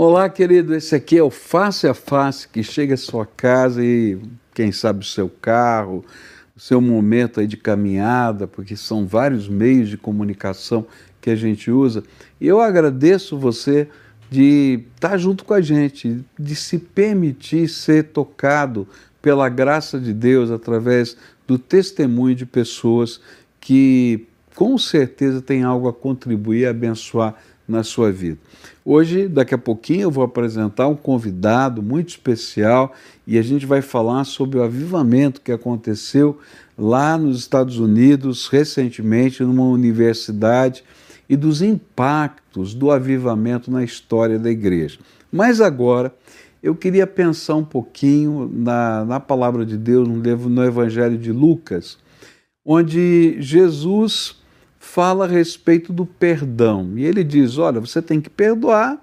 Olá, querido. Esse aqui é o Face a Face que chega à sua casa e, quem sabe, o seu carro, o seu momento aí de caminhada, porque são vários meios de comunicação que a gente usa. E eu agradeço você de estar junto com a gente, de se permitir ser tocado pela graça de Deus através do testemunho de pessoas que com certeza têm algo a contribuir e abençoar na sua vida. Hoje, daqui a pouquinho, eu vou apresentar um convidado muito especial e a gente vai falar sobre o avivamento que aconteceu lá nos Estados Unidos recentemente, numa universidade, e dos impactos do avivamento na história da igreja. Mas agora, eu queria pensar um pouquinho na, na palavra de Deus, no, no Evangelho de Lucas, onde Jesus fala a respeito do perdão. E ele diz: olha, você tem que perdoar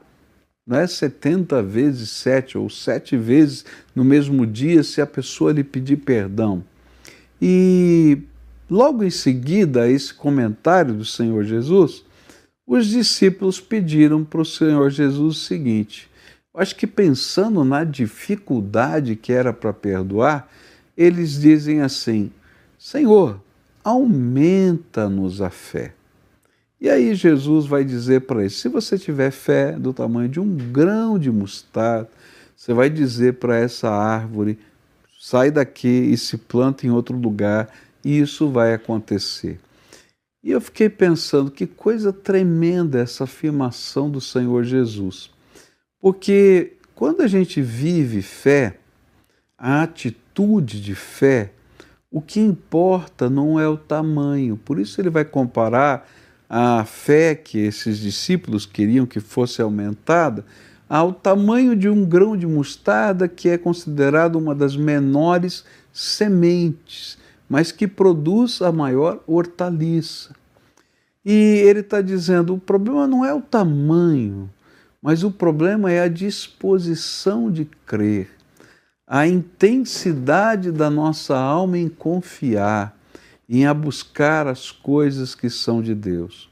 não é 70 vezes 7 ou 7 vezes no mesmo dia se a pessoa lhe pedir perdão. E logo em seguida a esse comentário do Senhor Jesus, os discípulos pediram para o Senhor Jesus o seguinte: acho que pensando na dificuldade que era para perdoar, eles dizem assim: Senhor, aumenta-nos a fé. E aí Jesus vai dizer para eles: se você tiver fé do tamanho de um grão de mostarda, você vai dizer para essa árvore: sai daqui e se planta em outro lugar, e isso vai acontecer. E eu fiquei pensando que coisa tremenda essa afirmação do Senhor Jesus. Porque quando a gente vive fé, a atitude de fé, o que importa não é o tamanho. Por isso ele vai comparar a fé que esses discípulos queriam que fosse aumentada ao tamanho de um grão de mostarda, que é considerado uma das menores sementes, mas que produz a maior hortaliça. E ele está dizendo: o problema não é o tamanho, mas o problema é a disposição de crer a intensidade da nossa alma em confiar, em a buscar as coisas que são de Deus.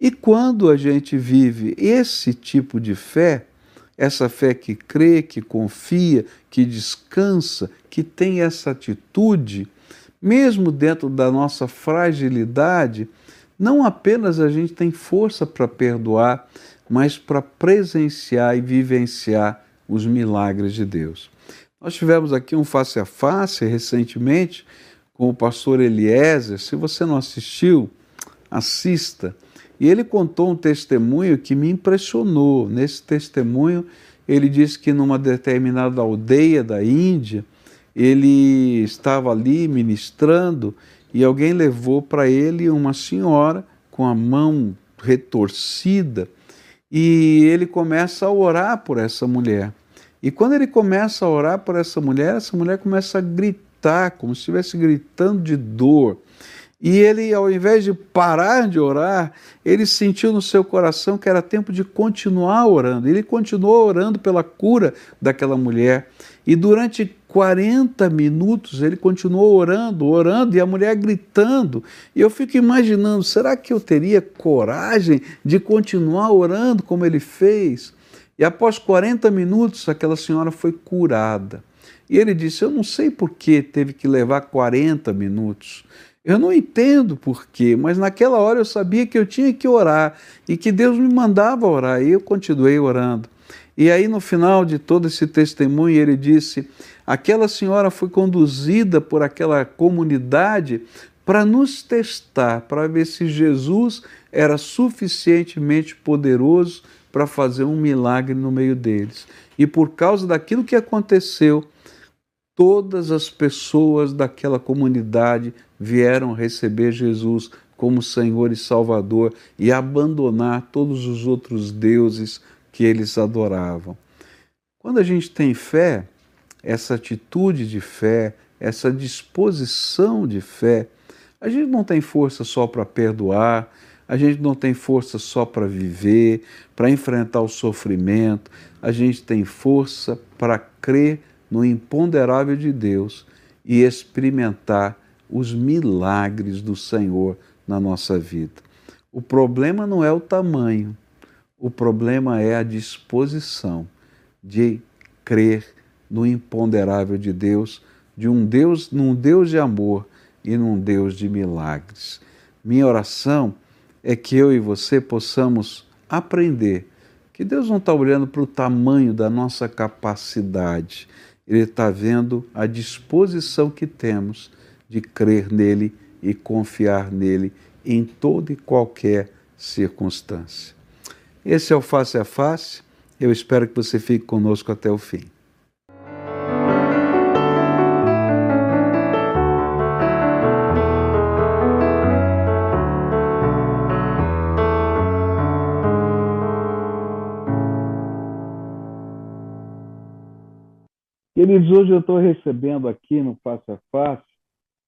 E quando a gente vive esse tipo de fé, essa fé que crê, que confia, que descansa, que tem essa atitude, mesmo dentro da nossa fragilidade, não apenas a gente tem força para perdoar, mas para presenciar e vivenciar os milagres de Deus. Nós tivemos aqui um face a face recentemente com o pastor Eliezer. Se você não assistiu, assista. E ele contou um testemunho que me impressionou. Nesse testemunho, ele disse que numa determinada aldeia da Índia, ele estava ali ministrando e alguém levou para ele uma senhora com a mão retorcida e ele começa a orar por essa mulher. E quando ele começa a orar por essa mulher, essa mulher começa a gritar, como se estivesse gritando de dor. E ele, ao invés de parar de orar, ele sentiu no seu coração que era tempo de continuar orando. Ele continuou orando pela cura daquela mulher. E durante 40 minutos ele continuou orando, orando, e a mulher gritando. E eu fico imaginando: será que eu teria coragem de continuar orando como ele fez? E após 40 minutos, aquela senhora foi curada. E ele disse: Eu não sei por que teve que levar 40 minutos. Eu não entendo por quê, mas naquela hora eu sabia que eu tinha que orar e que Deus me mandava orar. E eu continuei orando. E aí, no final de todo esse testemunho, ele disse: aquela senhora foi conduzida por aquela comunidade para nos testar, para ver se Jesus era suficientemente poderoso para fazer um milagre no meio deles. E por causa daquilo que aconteceu, todas as pessoas daquela comunidade vieram receber Jesus como Senhor e Salvador e abandonar todos os outros deuses que eles adoravam. Quando a gente tem fé, essa atitude de fé, essa disposição de fé, a gente não tem força só para perdoar, a gente não tem força só para viver, para enfrentar o sofrimento, a gente tem força para crer no imponderável de Deus e experimentar os milagres do Senhor na nossa vida. O problema não é o tamanho, O problema é a disposição de crer no imponderável de Deus, de um Deus, num Deus de amor e num Deus de milagres. Minha oração é que eu e você possamos aprender que Deus não está olhando para o tamanho da nossa capacidade, Ele está vendo a disposição que temos de crer nele e confiar nele em toda e qualquer circunstância. Esse é o Face a Face. Eu espero que você fique conosco até o fim. Queridos, hoje eu estou recebendo aqui no Face a Face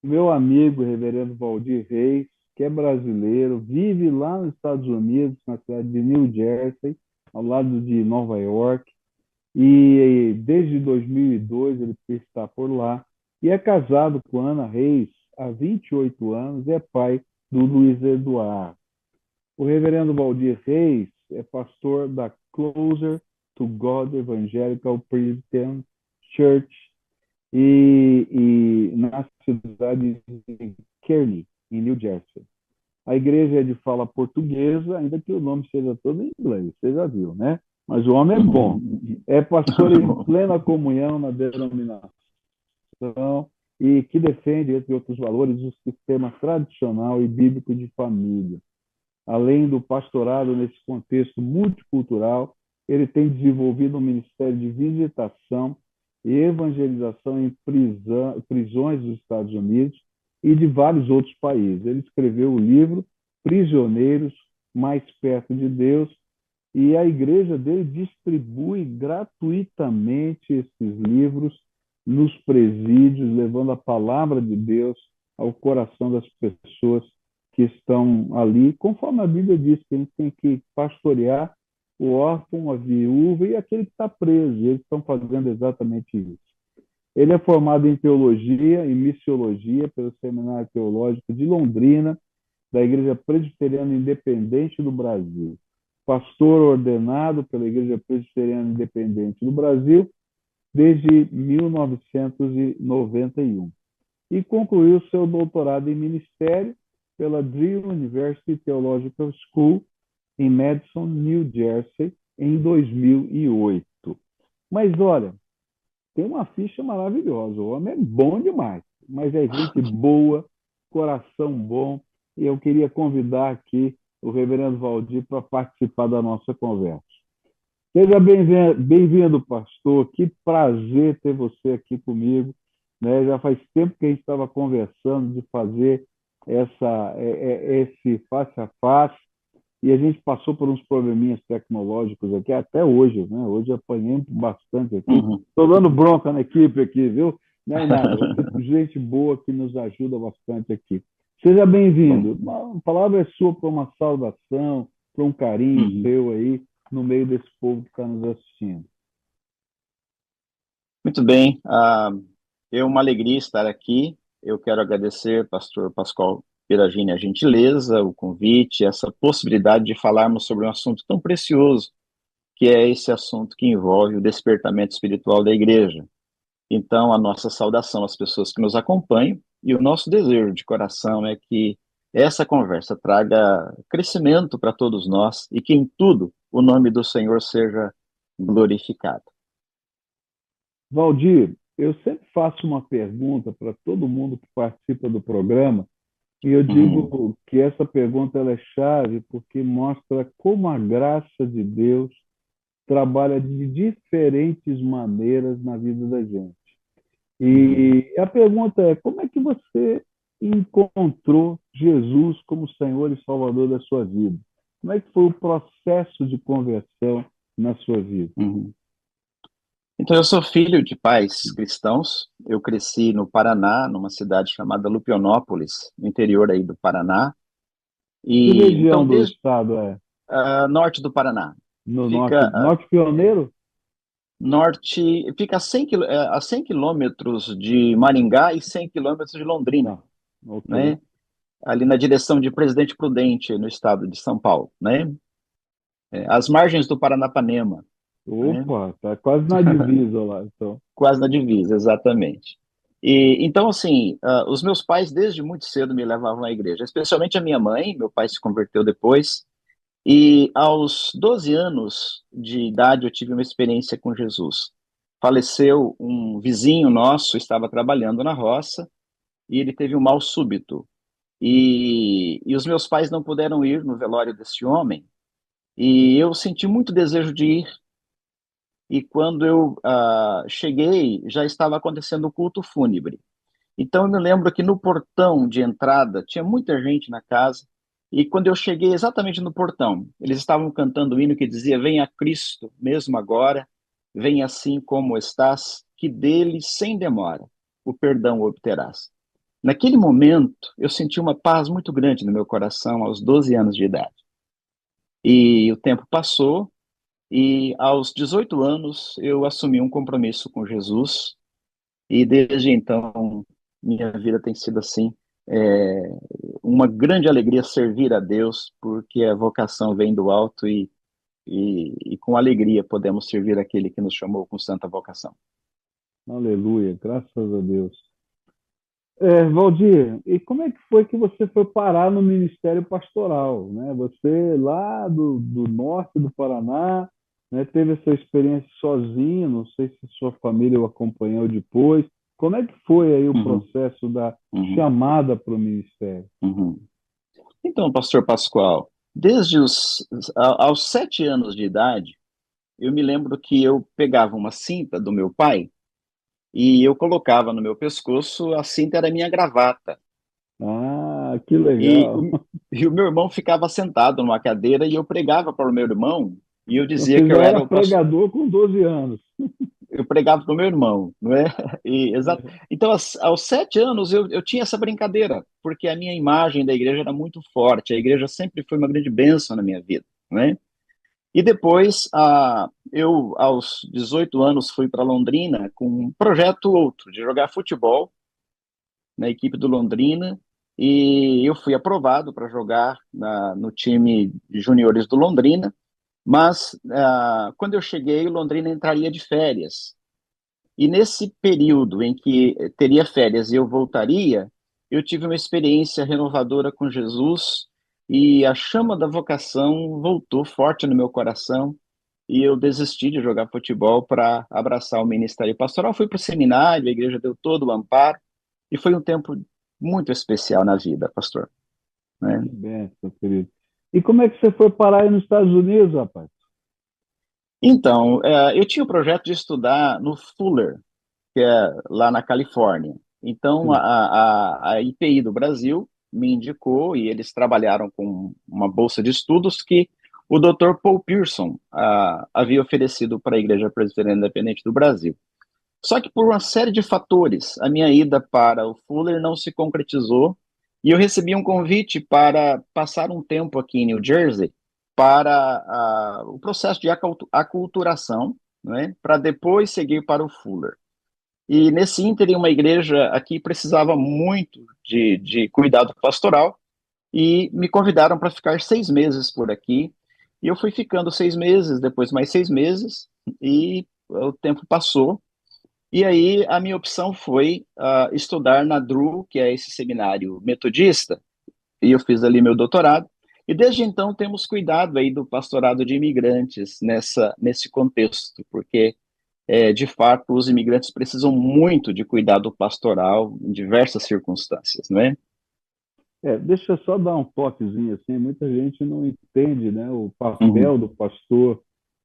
meu amigo, reverendo Valdir Reis, que é brasileiro, vive lá nos Estados Unidos, na cidade de New Jersey, ao lado de Nova York, e desde 2002 ele está por lá, e é casado com Ana Reis há 28 anos, e é pai do Luiz Eduardo. O reverendo Valdir Reis é pastor da Closer to God Evangelical Presbyterian Church e, e na cidade de Kearney, em New Jersey. A igreja é de fala portuguesa, ainda que o nome seja todo em inglês, você já viu, né? Mas o homem é bom. É pastor em plena comunhão na denominação e que defende, entre outros valores, o sistema tradicional e bíblico de família. Além do pastorado nesse contexto multicultural, ele tem desenvolvido um ministério de visitação evangelização em prisão, prisões dos Estados Unidos e de vários outros países. Ele escreveu o livro Prisioneiros Mais Perto de Deus e a igreja dele distribui gratuitamente esses livros nos presídios, levando a palavra de Deus ao coração das pessoas que estão ali, conforme a Bíblia diz que a gente tem que pastorear o órfão, a viúva e aquele que está preso. E eles estão fazendo exatamente isso. Ele é formado em teologia e missiologia pelo Seminário Teológico de Londrina, da Igreja Presbiteriana Independente do Brasil. Pastor ordenado pela Igreja Presbiteriana Independente do Brasil desde 1991. E concluiu seu doutorado em ministério pela Drew University Theological School em Madison, New Jersey, em 2008. Mas olha, tem uma ficha maravilhosa. O homem é bom demais, mas é gente boa, coração bom. E eu queria convidar aqui o reverendo Valdir para participar da nossa conversa. Seja bem-vindo, pastor. Que prazer ter você aqui comigo. Né? Já faz tempo que a gente estava conversando de fazer essa, é, é, esse face a face e a gente passou por uns probleminhas tecnológicos aqui até hoje, né? Hoje apanhei bastante aqui. Estou uhum. dando bronca na equipe aqui, viu? Não é nada. gente boa que nos ajuda bastante aqui. Seja bem-vindo. A palavra é sua para uma saudação, para um carinho uhum. seu aí, no meio desse povo que está nos assistindo. Muito bem. Uh, é uma alegria estar aqui. Eu quero agradecer, pastor Pascoal Piragine, a gentileza, o convite, essa possibilidade de falarmos sobre um assunto tão precioso, que é esse assunto que envolve o despertamento espiritual da igreja. Então, a nossa saudação às pessoas que nos acompanham e o nosso desejo de coração é que essa conversa traga crescimento para todos nós e que em tudo o nome do Senhor seja glorificado. Valdir, eu sempre faço uma pergunta para todo mundo que participa do programa e eu digo uhum. que essa pergunta ela é chave porque mostra como a graça de Deus trabalha de diferentes maneiras na vida da gente. E a pergunta é: como é que você encontrou Jesus como Senhor e Salvador da sua vida? Como é que foi o processo de conversão na sua vida? Uhum. Então, eu sou filho de pais cristãos. Eu cresci no Paraná, numa cidade chamada Lupionópolis, no interior aí do Paraná. E, que região então, do desde, estado é? Uh, norte do Paraná. No fica, norte, norte pioneiro? Norte, fica a 100, é, a 100 quilômetros de Maringá e 100 quilômetros de Londrina, ah, okay. né? ali na direção de Presidente Prudente, no estado de São Paulo. Né? é, às margens do Paranapanema. Opa, né? tá quase na divisa lá, então. quase na divisa, exatamente. E, então, assim, uh, os meus pais desde muito cedo me levavam à igreja, especialmente a minha mãe, meu pai se converteu depois, e aos 12 anos de idade eu tive uma experiência com Jesus. Faleceu um vizinho nosso, estava trabalhando na roça, e ele teve um mal súbito. E, e os meus pais não puderam ir no velório desse homem, e eu senti muito desejo de ir, e quando eu uh, cheguei, já estava acontecendo o culto fúnebre. Então eu me lembro que no portão de entrada tinha muita gente na casa, e quando eu cheguei exatamente no portão, eles estavam cantando o hino que dizia: Venha Cristo, mesmo agora, venha assim como estás, que dele, sem demora, o perdão obterás. Naquele momento, eu senti uma paz muito grande no meu coração, aos 12 anos de idade. E o tempo passou, e aos 18 anos eu assumi um compromisso com Jesus, e desde então minha vida tem sido assim, é, uma grande alegria servir a Deus, porque a vocação vem do alto e, e, e com alegria podemos servir aquele que nos chamou com santa vocação. Aleluia, graças a Deus. É, Valdir, e como é que foi que você foi parar no Ministério Pastoral? Né? Você lá do, do norte do Paraná, né? Teve essa experiência sozinho, não sei se sua família o acompanhou depois. Como é que foi aí o uhum. processo da uhum. chamada para o ministério? Uhum. Então, pastor Pascoal, desde os aos sete anos de idade, eu me lembro que eu pegava uma cinta do meu pai e eu colocava no meu pescoço, a cinta era minha gravata. Ah, que legal. E, e o meu irmão ficava sentado numa cadeira e eu pregava para o meu irmão e eu dizia Você que eu era, era o pregador com 12 anos. Eu pregava para o meu irmão, não é? E, exato. Então, aos, aos sete anos, eu, eu tinha essa brincadeira, porque a minha imagem da igreja era muito forte. A igreja sempre foi uma grande bênção na minha vida, não é? E depois, ah, eu, aos 18 anos, fui para Londrina com um projeto outro, de jogar futebol na equipe do Londrina, e eu fui aprovado para jogar na, no time de juniores do Londrina, mas uh, quando eu cheguei, Londrina entraria de férias. E nesse período em que teria férias e eu voltaria, eu tive uma experiência renovadora com Jesus e a chama da vocação voltou forte no meu coração e eu desisti de jogar futebol para abraçar o ministério pastoral. Fui para o seminário, a igreja deu todo o amparo e foi um tempo muito especial na vida, pastor. Né? Que bem, querido. E como é que você foi parar aí nos Estados Unidos, rapaz? Então, é, eu tinha o projeto de estudar no Fuller, que é lá na Califórnia. Então, a, a, a IPI do Brasil me indicou e eles trabalharam com uma bolsa de estudos que o Dr. Paul Pearson a, havia oferecido para a Igreja Presbiteriana Independente do Brasil. Só que por uma série de fatores, a minha ida para o Fuller não se concretizou e eu recebi um convite para passar um tempo aqui em New Jersey para o processo de aculturação, né, para depois seguir para o Fuller. E nesse ínterim, uma igreja aqui precisava muito de, de cuidado pastoral e me convidaram para ficar seis meses por aqui. E eu fui ficando seis meses, depois mais seis meses, e o tempo passou. E aí a minha opção foi uh, estudar na DRU, que é esse seminário metodista, e eu fiz ali meu doutorado. E desde então temos cuidado aí do pastorado de imigrantes nessa, nesse contexto, porque é, de fato os imigrantes precisam muito de cuidado pastoral em diversas circunstâncias, não é? É, deixa eu só dar um toquezinho assim, muita gente não entende né, o papel uhum. do pastor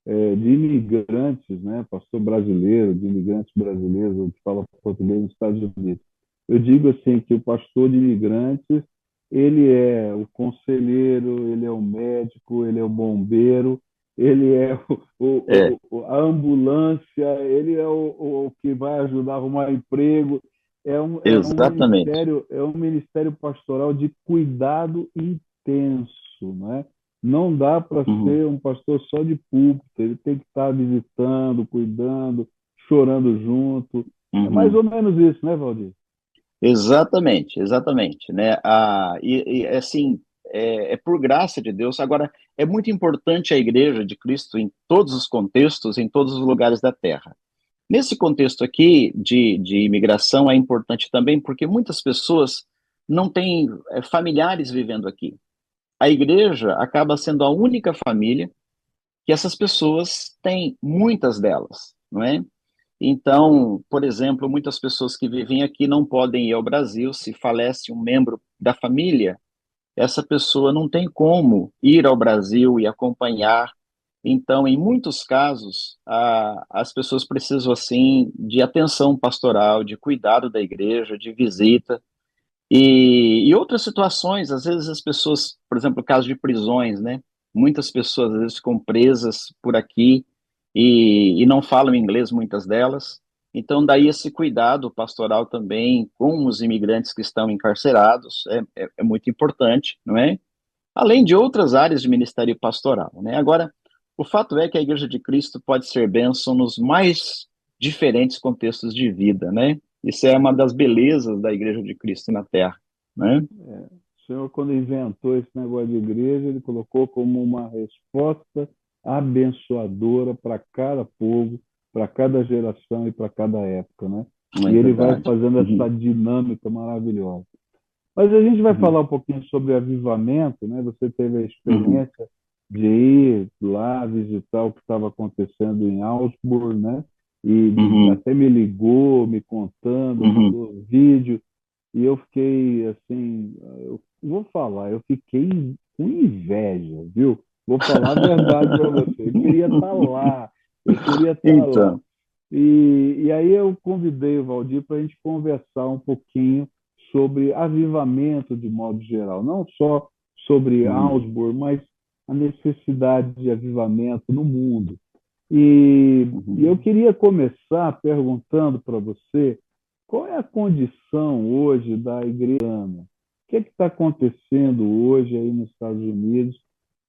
é, de imigrantes, né, pastor brasileiro, de imigrantes brasileiros que falam português nos Estados Unidos. Eu digo assim que o pastor de imigrantes ele é o conselheiro, ele é o médico, ele é o bombeiro, ele é, o, o, é. o a ambulância, ele é o, que vai ajudar a arrumar emprego. É um, Exatamente. É um, ministério, é um ministério pastoral de cuidado intenso, né? Não dá para uhum. ser um pastor só de púlpito, ele tem que estar visitando, cuidando, chorando junto. É uhum. É mais ou menos isso, né, Valdir? Exatamente, exatamente, né? Ah, e, e assim, é, é, por graça de Deus. Agora, é muito importante a igreja de Cristo em todos os contextos, em todos os lugares da terra. Nesse contexto aqui de, de imigração, é importante também porque muitas pessoas não têm é, familiares vivendo aqui. A igreja acaba sendo a única família que essas pessoas têm, muitas delas, não é? Então, por exemplo, muitas pessoas que vivem aqui não podem ir ao Brasil se falece um membro da família. Essa pessoa não tem como ir ao Brasil e acompanhar. Então, em muitos casos, a, as pessoas precisam assim de atenção pastoral, de cuidado da igreja, de visita. E, e outras situações, às vezes as pessoas, por exemplo, caso de prisões, né? Muitas pessoas às vezes ficam presas por aqui e, e não falam inglês, muitas delas. Então, daí esse cuidado pastoral também com os imigrantes que estão encarcerados é, é, é, muito importante, não é? Além de outras áreas de ministério pastoral, né? Agora, o fato é que a Igreja de Cristo pode ser bênção nos mais diferentes contextos de vida, né? Isso é uma das belezas da Igreja de Cristo na Terra, né? É, o Senhor, quando inventou esse negócio de igreja, ele colocou como uma resposta abençoadora para cada povo, para cada geração e para cada época, né? É e ele vai fazendo uhum. essa dinâmica maravilhosa. Mas a gente vai uhum. falar um pouquinho sobre avivamento, né? Você teve a experiência uhum. de ir lá visitar o que estava acontecendo em Augsburg, né? E uhum. até me ligou, me contando, uhum. mandou vídeo. E eu fiquei assim, eu vou falar, eu fiquei com inveja, viu? Vou falar a verdade para você. Eu queria estar tá lá. Eu queria estar tá então. lá. E, e aí eu convidei o Valdir para a gente conversar um pouquinho sobre avivamento de modo geral. Não só sobre uhum. Augsburg, mas a necessidade de avivamento no mundo. E, uhum. e eu queria começar perguntando para você qual é a condição hoje da igreja? O que é está acontecendo hoje aí nos Estados Unidos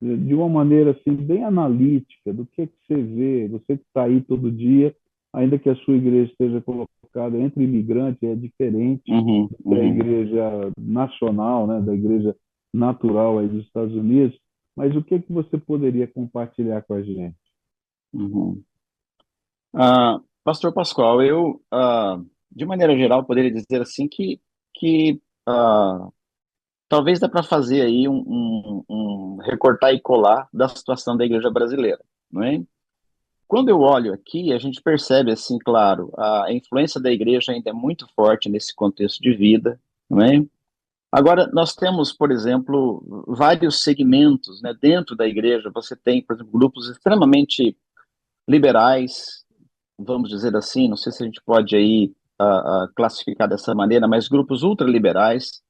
de uma maneira assim bem analítica do que, que você vê, você que está aí todo dia, ainda que a sua igreja esteja colocada entre imigrantes, é diferente uhum, uhum. da igreja nacional, né, da igreja natural aí dos Estados Unidos, mas o que, que você poderia compartilhar com a gente? Uhum. Uh, Pastor Pascoal, eu, uh, de maneira geral, poderia dizer assim que, que uh, talvez dá para fazer aí um, um, um, recortar e colar da situação da igreja brasileira, não é? Quando eu olho aqui, a gente percebe, assim, claro, a influência da igreja ainda é muito forte nesse contexto de vida, não é? Agora, nós temos, por exemplo, vários segmentos, né? Dentro da igreja, você tem, por exemplo, grupos extremamente liberais, vamos dizer assim, não sei se a gente pode aí uh, uh, classificar dessa maneira, mas grupos ultraliberais,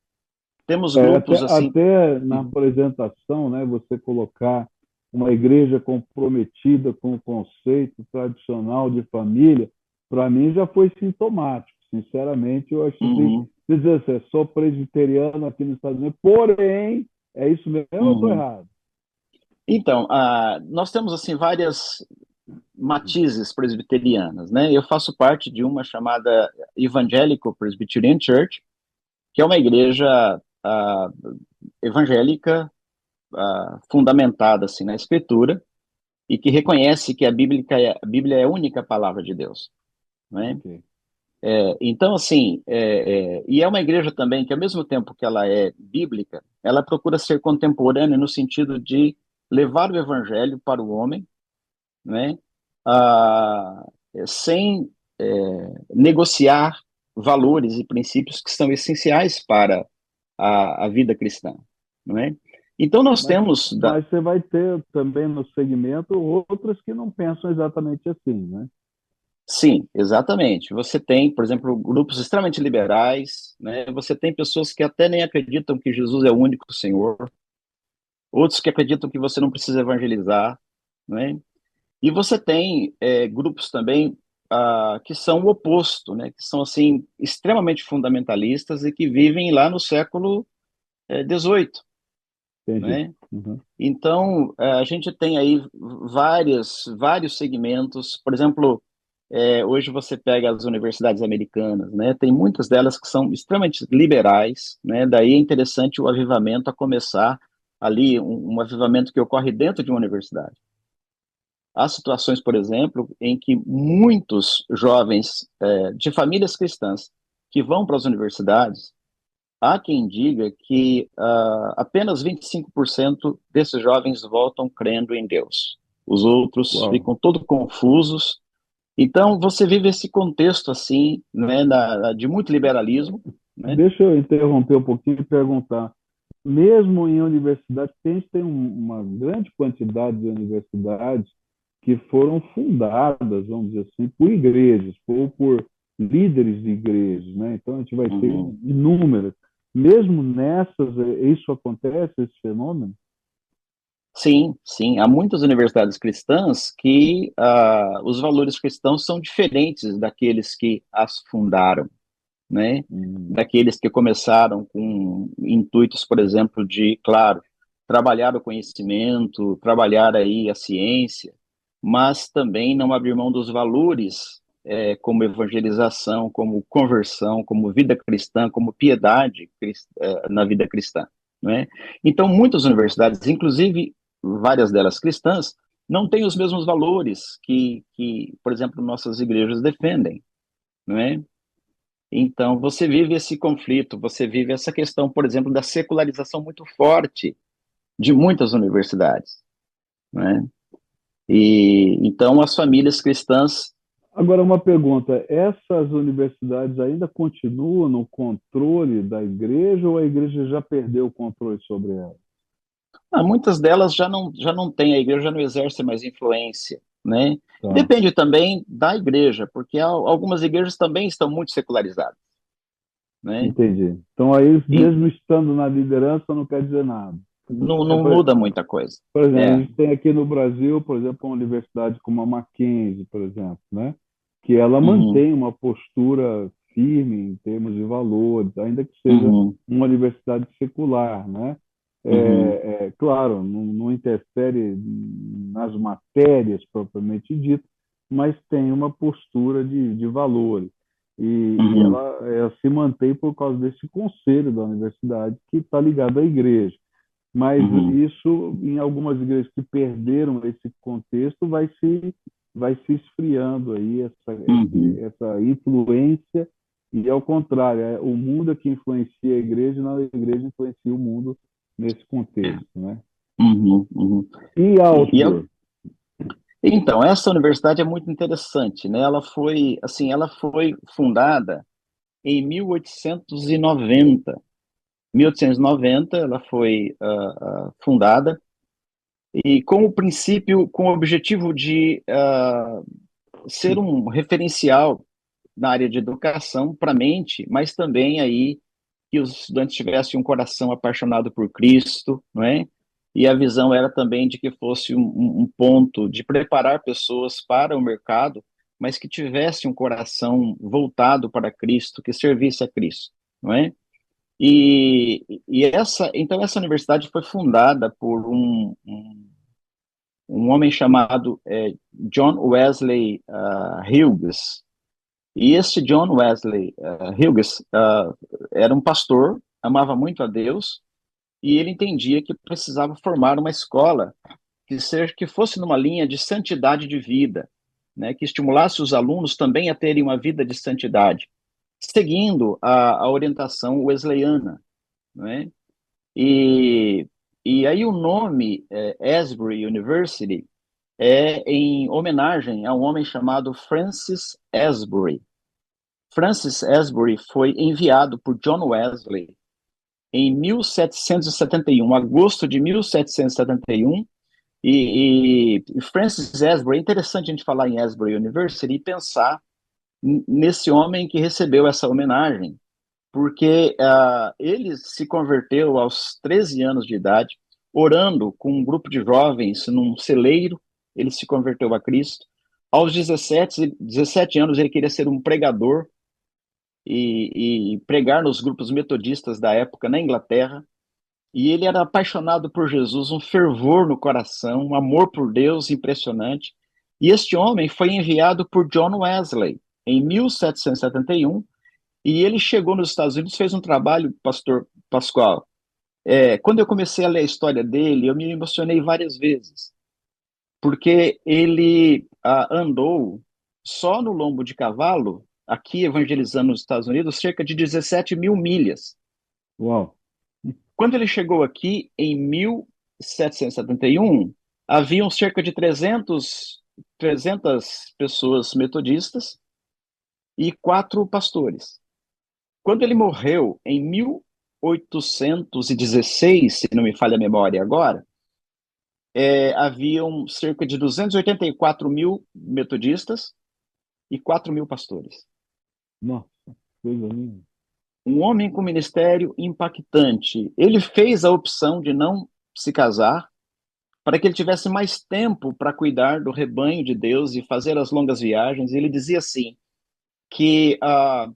temos é, grupos é, até, assim. Até na apresentação, né, você colocar uma igreja comprometida com o conceito tradicional de família, para mim já foi sintomático. Sinceramente, eu acho uhum. que dizer assim, sou presbiteriano aqui nos Estados Unidos, porém, é isso mesmo uhum. ou estou errado? Então, uh, nós temos assim várias matizes presbiterianas, né? Eu faço parte de uma chamada Evangelical Presbyterian Church, que é uma igreja uh, evangélica uh, fundamentada assim na escritura e que reconhece que a Bíblia é, a Bíblia é a única palavra de Deus, né? Okay. É, então, assim, é, é, e é uma igreja também que, ao mesmo tempo que ela é bíblica, ela procura ser contemporânea no sentido de levar o evangelho para o homem, né, ah, sem é, negociar valores e princípios que são essenciais para a, a vida cristã, não é? Então nós mas, temos... Da... Mas você vai ter também no segmento outras que não pensam exatamente assim, né? Sim, exatamente. Você tem, por exemplo, grupos extremamente liberais, né? Você tem pessoas que até nem acreditam que Jesus é o único Senhor, outros que acreditam que você não precisa evangelizar, né? E você tem é, grupos também uh, que são o oposto, né, que são assim extremamente fundamentalistas e que vivem lá no século XVIII. Eh, né? Uhum. Então, uh, a gente tem aí várias, vários segmentos, por exemplo, é, hoje você pega as universidades americanas, né, tem muitas delas que são extremamente liberais, né, daí é interessante o avivamento a começar ali um, um avivamento que ocorre dentro de uma universidade. Há situações, por exemplo, em que muitos jovens é, de famílias cristãs que vão para as universidades, há quem diga que uh, apenas 25% desses jovens voltam crendo em Deus. Os outros Uau. ficam todos confusos. Então, você vive esse contexto, assim, né, da, de muito liberalismo. Né? Deixa eu interromper um pouquinho e perguntar mesmo em universidades, tem, tem uma grande quantidade de universidades que foram fundadas, vamos dizer assim, por igrejas, ou por líderes de igrejas, né? Então a gente vai ter uhum. inúmeras. Mesmo nessas, é, isso acontece, esse fenômeno? Sim, sim. Há muitas universidades cristãs que uh, os valores cristãos são diferentes daqueles que as fundaram né? Uhum. Daqueles que começaram com intuitos, por exemplo, de, claro, trabalhar o conhecimento, trabalhar aí a ciência, mas também não abrir mão dos valores é, como evangelização, como conversão, como vida cristã, como piedade é, na vida cristã. Né? Então, muitas universidades, inclusive várias delas cristãs, não têm os mesmos valores que, que por exemplo, nossas igrejas defendem. Não é? Então, você vive esse conflito, você vive essa questão, por exemplo, da secularização muito forte de muitas universidades. Né? E então as famílias cristãs. Agora, uma pergunta: essas universidades ainda continuam no controle da igreja ou a igreja já perdeu o controle sobre elas? Ah, muitas delas já não, já não têm, a igreja já não exerce mais influência né? Tá. Depende também da igreja, porque algumas igrejas também estão muito secularizadas. Né? Entendi. Então aí, mesmo e... estando na liderança, não quer dizer nada. Não, não é, muda muita coisa. Por exemplo, é. a gente tem aqui no Brasil, por exemplo, uma universidade como a Mackenzie, por exemplo, né? que ela uhum. mantém uma postura firme em termos de valores, ainda que seja uhum. uma universidade secular, né? É, uhum. É, claro, não, não, interfere nas matérias propriamente dito, mas tem uma postura de, de valores. E, uhum. e ela, ela, se mantém por causa desse conselho da universidade que está ligado à igreja. Mas uhum. isso, em algumas igrejas que perderam esse contexto, vai se, vai se esfriando aí essa, uhum. essa influência e ao contrário, é o mundo é que influencia a igreja, e não a igreja influencia o mundo nesse contexto, né? Uhum, uhum. E a altura? Então, essa universidade é muito interessante, né? Ela foi, assim, ela foi fundada em 1890. 1890 ela foi uh, uh, fundada e com o princípio, com o objetivo de uh, ser um referencial na área de educação para a mente, mas também aí que os estudantes tivessem um coração apaixonado por Cristo, não é? E a visão era também de que fosse um, um ponto de preparar pessoas para o mercado, mas que tivesse um coração voltado para Cristo, que servisse a Cristo, não é? E, e essa, então essa universidade foi fundada por um, um, um homem chamado é, John Wesley uh, Hughes, e este John Wesley uh, Hughes uh, era um pastor, amava muito a Deus, e ele entendia que precisava formar uma escola que, seja, que fosse numa linha de santidade de vida, né, que estimulasse os alunos também a terem uma vida de santidade, seguindo a, a orientação wesleyana. Né? E, e aí o nome é, Asbury University é em homenagem a um homem chamado Francis Asbury. Francis Asbury foi enviado por John Wesley em 1771, agosto de 1771, e, e, Francis Asbury, é interessante a gente falar em Asbury University e pensar nesse homem que recebeu essa homenagem, porque uh, ele se converteu aos 13 anos de idade, orando com um grupo de jovens num celeiro, ele se converteu a Cristo. Aos 17, 17 anos, ele queria ser um pregador, e, e pregar nos grupos metodistas da época na Inglaterra. E ele era apaixonado por Jesus, um fervor no coração, um amor por Deus impressionante. E este homem foi enviado por John Wesley em 1771, e ele chegou nos Estados Unidos, fez um trabalho, pastor Pascoal, É, quando eu comecei a ler a história dele, eu me emocionei várias vezes, porque ele ah, andou só no lombo de cavalo, aqui evangelizando nos Estados Unidos, cerca de 17 mil milhas. Uau! Quando ele chegou aqui em 1771, haviam cerca de 300, 300 pessoas metodistas e quatro pastores. Quando ele morreu em 1816, se não me falha a memória agora, é, haviam cerca de 284 mil metodistas e 4 mil pastores. Nossa, coisa linda. Um homem com ministério impactante. Ele fez a opção de não se casar para que ele tivesse mais tempo para cuidar do rebanho de Deus e fazer as longas viagens. Ele dizia assim que uh,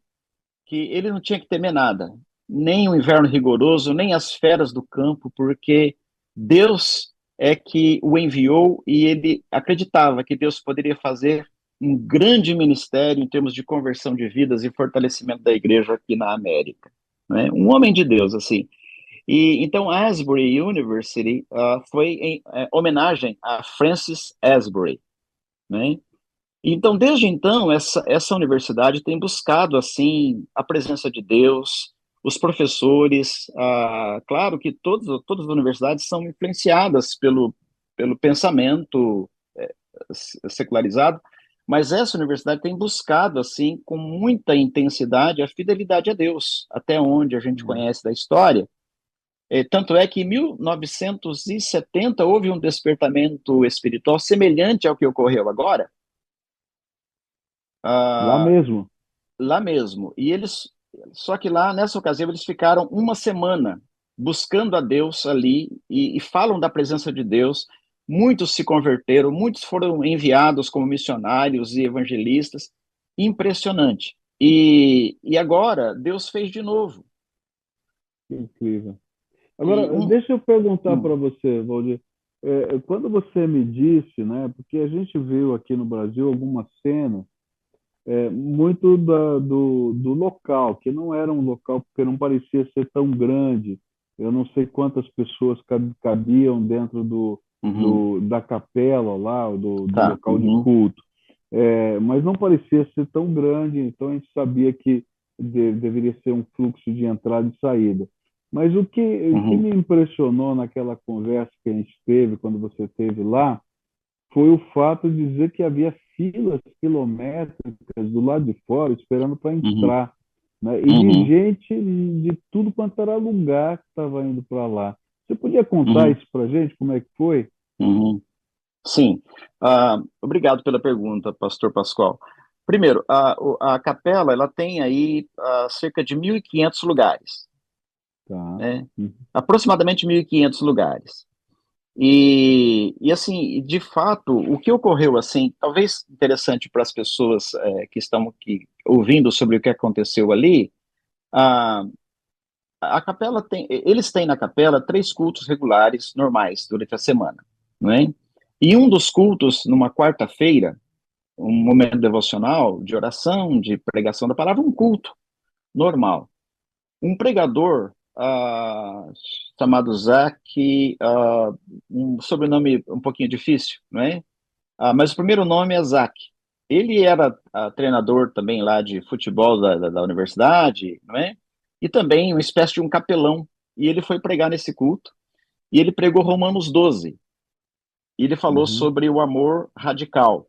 que ele não tinha que temer nada, nem o inverno rigoroso, nem as feras do campo, porque Deus é que o enviou e ele acreditava que Deus poderia fazer um grande ministério em termos de conversão de vidas e fortalecimento da igreja aqui na América. Né? Um homem de Deus, assim. E então Asbury University uh, foi em uh, homenagem a Francis Asbury, né? Então, desde então, essa, essa universidade tem buscado, assim, a presença de Deus, os professores, ah, claro que todos, todas as universidades são influenciadas pelo, pelo pensamento é, secularizado, mas essa universidade tem buscado, assim, com muita intensidade, a fidelidade a Deus, até onde a gente uhum. conhece da história. É, tanto é que em 1970 houve um despertamento espiritual semelhante ao que ocorreu agora, ah, lá mesmo. Lá mesmo. E eles, só que lá nessa ocasião eles ficaram uma semana buscando a Deus ali e, e falam da presença de Deus. Muitos se converteram, muitos foram enviados como missionários e evangelistas. Impressionante. E, e agora Deus fez de novo. Que incrível. Agora, deixa eu perguntar hum. para você, Valdir. É, quando você me disse, né, porque a gente viu aqui no Brasil algumas cenas é, muito da, do, do local, que não era um local, porque não parecia ser tão grande. Eu não sei quantas pessoas cabiam dentro do, uhum. do da capela lá, do, do tá. local uhum. de culto. É, mas não parecia ser tão grande, então a gente sabia que de, deveria ser um fluxo de entrada e saída. Mas o que, uhum. o que uhum. me impressionou naquela conversa que a gente teve, quando você esteve lá, foi o fato de dizer que havia filas quilométricas do lado de fora esperando para uhum. entrar. Uhum. Né? E uhum. de gente de tudo quanto era lugar que estava indo para lá. Você podia contar uhum. isso para gente? Como é que foi? Uhum. Sim. Uh, obrigado pela pergunta, pastor Pascoal. Primeiro, a, a capela ela tem aí uh, cerca de 1.500 lugares. Tá. Né? Uhum. Aproximadamente 1.500 lugares. E, e assim, de fato, o que ocorreu, assim, talvez interessante para as pessoas é, que estão aqui ouvindo sobre o que aconteceu ali, a, a capela tem, eles têm na capela três cultos regulares normais durante a semana, não é? E um dos cultos, numa quarta-feira, um momento devocional, de oração, de pregação da palavra, um culto normal. Um pregador uh, chamado Zac, uh, um sobrenome um pouquinho difícil, não é? Uh, mas o primeiro nome é Zac. Ele era treinador também lá de futebol da, da, da, universidade, não é? E também uma espécie de um capelão. E ele foi pregar nesse culto, e ele pregou Romanos 12. E ele falou uhum. sobre o amor radical.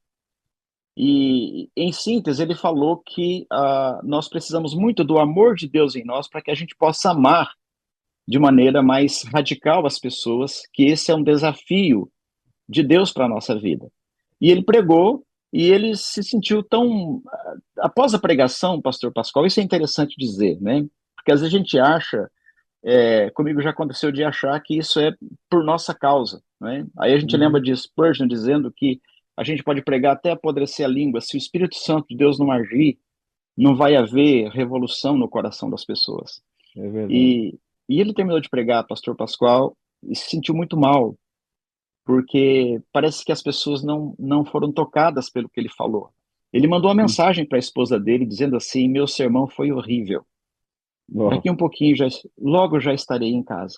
E, em síntese, ele falou que uh, nós precisamos muito do amor de Deus em nós para que a gente possa amar de maneira mais radical as pessoas, que esse é um desafio de Deus para a nossa vida. E ele pregou e ele se sentiu tão. Após a pregação, pastor Pascoal, isso é interessante dizer, né? Porque às vezes a gente acha, é, comigo já aconteceu de achar que isso é por nossa causa, né? Aí a gente uhum. lembra de Spurgeon dizendo que a gente pode pregar até apodrecer a língua, se o Espírito Santo de Deus não agir, não vai haver revolução no coração das pessoas. É verdade. E, e ele terminou de pregar, pastor Pascoal, e se sentiu muito mal, porque parece que as pessoas não, não foram tocadas pelo que ele falou. Ele mandou uma hum. mensagem para a esposa dele dizendo assim: Meu sermão foi horrível. Oh. Daqui um pouquinho, já, logo já estarei em casa.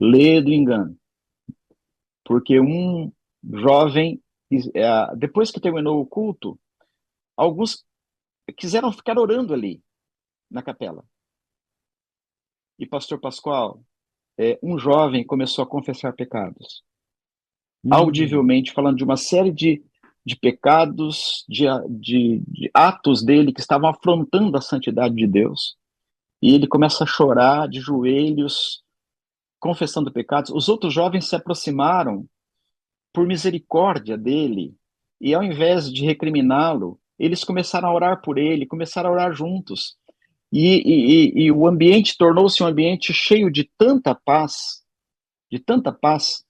lê do engano. Porque um jovem, é, depois que terminou o culto, alguns quiseram ficar orando ali, na capela. E pastor Pascoal, é, um jovem começou a confessar pecados. Uhum. Audivelmente, falando de uma série de, de pecados, de, de, de atos dele que estavam afrontando a santidade de Deus. E ele começa a chorar de joelhos, confessando pecados. Os outros jovens se aproximaram por misericórdia dele, e ao invés de recriminá-lo, eles começaram a orar por ele, começaram a orar juntos. E, e, e o ambiente tornou-se um ambiente cheio de tanta paz, de tanta paz,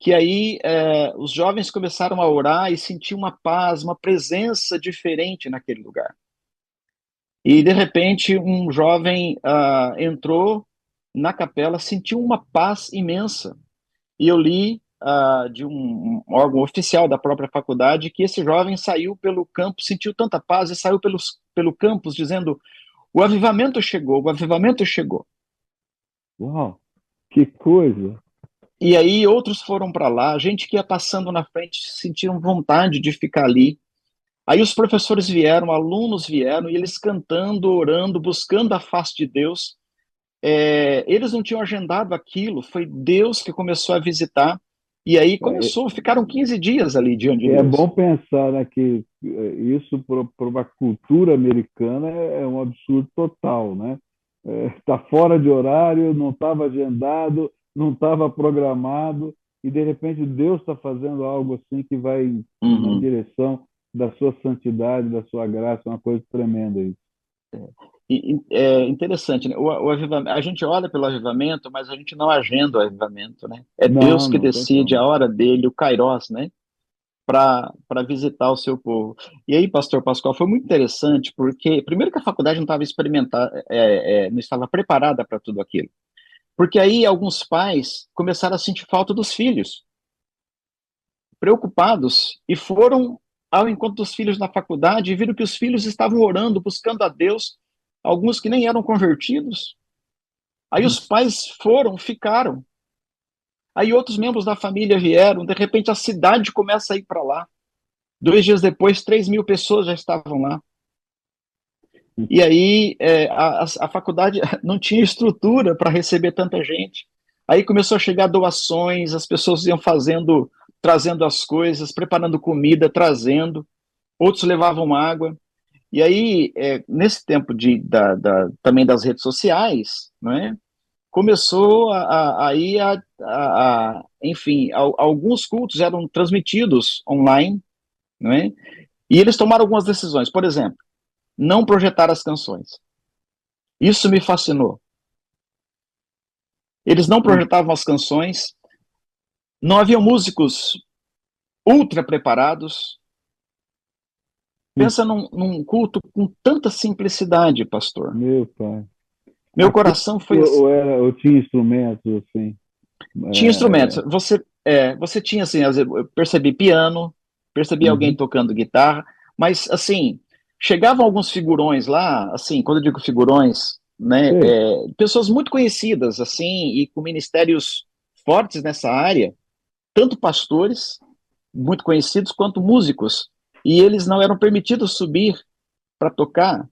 que aí é, os jovens começaram a orar e sentir uma paz, uma presença diferente naquele lugar. E de repente um jovem uh, entrou na capela, sentiu uma paz imensa. E eu li uh, de um, órgão oficial da própria faculdade que esse jovem saiu pelo campo, sentiu tanta paz e saiu pelos, pelo campus dizendo: o avivamento chegou, o avivamento chegou. Uau, que coisa! E aí outros foram para lá, gente que ia passando na frente sentiram vontade de ficar ali. Aí os professores vieram, alunos vieram, e eles cantando, orando, buscando a face de Deus. É, eles não tinham agendado aquilo, foi Deus que começou a visitar. E aí começou, ficaram 15 dias ali diante de é. É bom pensar né, que é, isso para uma cultura americana é, é um absurdo total, né? Está é, fora de horário, não estava agendado, não estava programado e de repente Deus está fazendo algo assim que vai uhum. na direção da sua santidade, da sua graça, uma coisa tremenda isso. É. E, é interessante, né? o, o avivamento, a gente olha pelo avivamento, mas a gente não agenda o avivamento, né? É não, Deus que decide a hora dele, o Kairos, né? Para visitar o seu povo. E aí, pastor Pascoal, foi muito interessante, porque, primeiro que a faculdade não estava experimentada, é, é, não estava preparada para tudo aquilo. Porque aí alguns pais começaram a sentir falta dos filhos, preocupados, e foram ao encontro dos filhos na faculdade e viram que os filhos estavam orando, buscando a Deus alguns que nem eram convertidos. Aí os pais foram, ficaram. Aí outros membros da família vieram, de repente a cidade começa a ir para lá. Dois dias depois, três mil pessoas já estavam lá. E aí é, a, a faculdade não tinha estrutura para receber tanta gente. Aí começou a chegar doações, as pessoas iam fazendo, trazendo as coisas, preparando comida, trazendo. Outros levavam água. E aí, é, nesse tempo de, da, da, também das redes sociais, né, começou a, a, a, a, enfim, alguns cultos eram transmitidos online, né, e eles tomaram algumas decisões. Por exemplo, não projetar as canções. Isso me fascinou. Eles não projetavam as canções, não havia músicos ultra preparados, Pensa num, num, culto com tanta simplicidade, pastor. Meu pai. Meu coração foi assim. Ou, era, ou tinha instrumentos assim? Tinha é... instrumentos. Você, é, você tinha assim, eu percebi piano, percebi uhum. alguém tocando guitarra, mas assim, chegavam alguns figurões lá, assim, quando eu digo figurões, né, é, pessoas muito conhecidas, assim, e com ministérios fortes nessa área, tanto pastores muito conhecidos quanto músicos e eles não eram permitidos subir para tocar,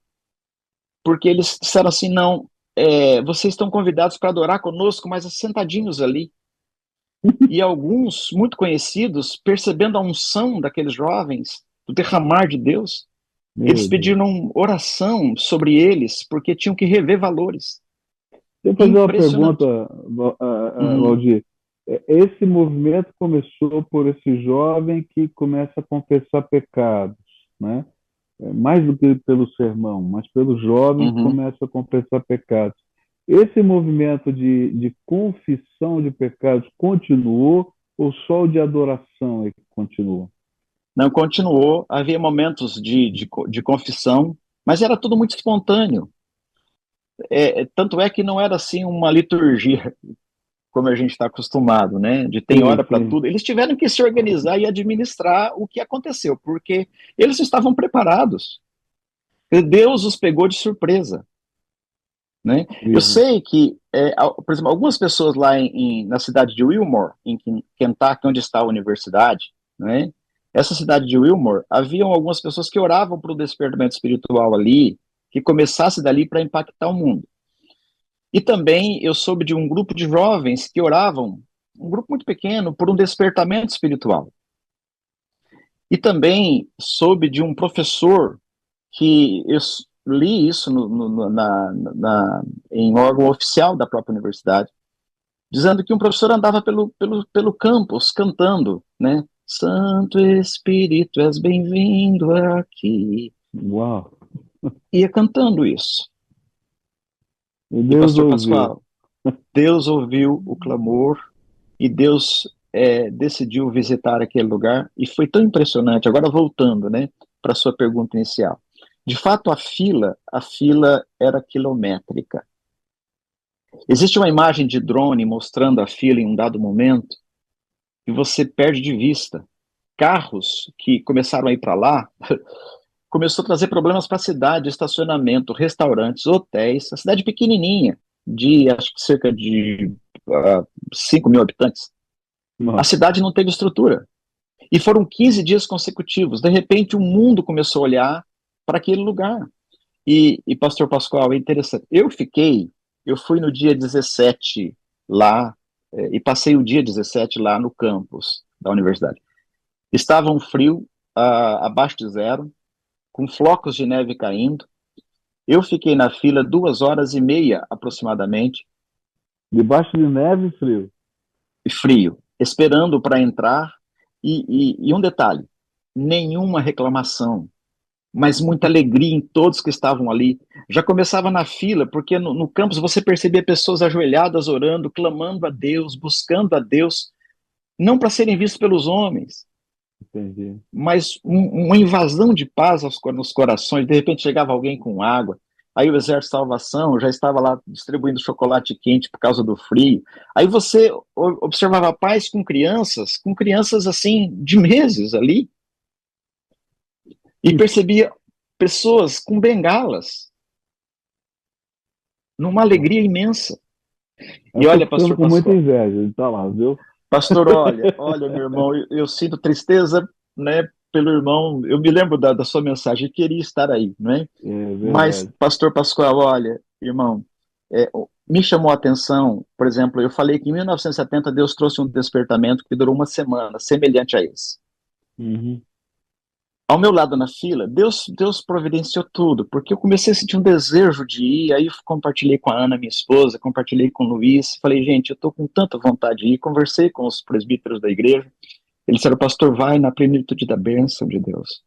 porque eles disseram assim: não, é, vocês estão convidados para adorar conosco, mas sentadinhos ali. e alguns, muito conhecidos, percebendo a unção daqueles jovens, do derramar de Deus, Meu eles pediram oração sobre eles, porque tinham que rever valores. Deixa eu fazer uma pergunta, uhum. Valdir. É, esse movimento começou por esse jovem que começa a confessar pecados, né? É, mais do que pelo sermão, mas pelo jovem uhum. que começa a confessar pecados. Esse movimento de, de confissão de pecados continuou ou só o de adoração é que continuou? Não, continuou. Havia momentos de, de, de confissão, mas era tudo muito espontâneo. É, tanto é que não era assim uma liturgia como a gente está acostumado, né? De tem hora para tudo. Eles tiveram que se organizar e administrar o que aconteceu, porque eles estavam preparados. Deus os pegou de surpresa. Né? Uhum. Eu sei que, é, por exemplo, algumas pessoas lá em, em, na cidade de Wilmore, em Kentucky, onde está a universidade, né? essa cidade de Wilmore, haviam algumas pessoas que oravam para o despertamento espiritual ali, que começasse dali para impactar o mundo. E também eu soube de um grupo de jovens que oravam, um grupo muito pequeno, por um despertamento espiritual. E também soube de um professor que eu li isso no, no, na, na, em órgão oficial da própria universidade, dizendo que um professor andava pelo, pelo, pelo campus cantando, né? Santo Espírito, és bem-vindo aqui. Uau! Ia cantando isso. E Deus e ouviu. Pascoal, Deus ouviu o clamor e Deus é, decidiu visitar aquele lugar e foi tão impressionante. Agora voltando, né, para sua pergunta inicial. De fato, a fila, a fila era quilométrica. Existe uma imagem de drone mostrando a fila em um dado momento e você perde de vista. Carros que começaram a ir para lá começou a trazer problemas para a cidade, estacionamento, restaurantes, hotéis, a cidade pequenininha, de acho que cerca de uh, ah, 5 mil habitantes. Nossa. A cidade não teve estrutura. E foram 15 dias consecutivos. De repente, o mundo começou a olhar para aquele lugar. E, e, pastor Pascoal, é interessante. Eu fiquei, eu fui no dia 17 lá, é, e passei o dia 17 lá no campus da universidade. Estava um frio uh, abaixo de zero, com flocos de neve caindo. Eu fiquei na fila duas horas e meia aproximadamente. Debaixo de neve e frio? Frio, esperando para entrar. E, e, e um detalhe: nenhuma reclamação, mas muita alegria em todos que estavam ali. Já começava na fila, porque no, no campus você percebia pessoas ajoelhadas orando, clamando a Deus, buscando a Deus, não para serem vistos pelos homens, Entendi. mas um, uma invasão de paz aos, nos corações. De repente chegava alguém com água, aí o Exército de Salvação já estava lá distribuindo chocolate quente por causa do frio. Aí você observava paz com crianças, com crianças assim, de meses ali, e percebia pessoas com bengalas, numa alegria imensa. E olha, pastor, com muita inveja, tá lá, viu? Pastor, olha, olha, meu irmão, eu, eu, sinto tristeza, né, pelo irmão. Eu me lembro da, da sua mensagem, queria estar aí, não é? é Mas, pastor Pascoal, olha, irmão, é, me chamou a atenção, por exemplo, eu falei que em 1970 Deus trouxe um despertamento que durou uma semana, semelhante a esse. Uhum ao meu lado na fila, Deus, Deus providenciou tudo, porque eu comecei a sentir um desejo de ir, aí eu compartilhei com a Ana, minha esposa, compartilhei com o Luiz, falei, gente, eu estou com tanta vontade de ir, conversei com os presbíteros da igreja, eles disseram, pastor, vai na plenitude da bênção de Deus.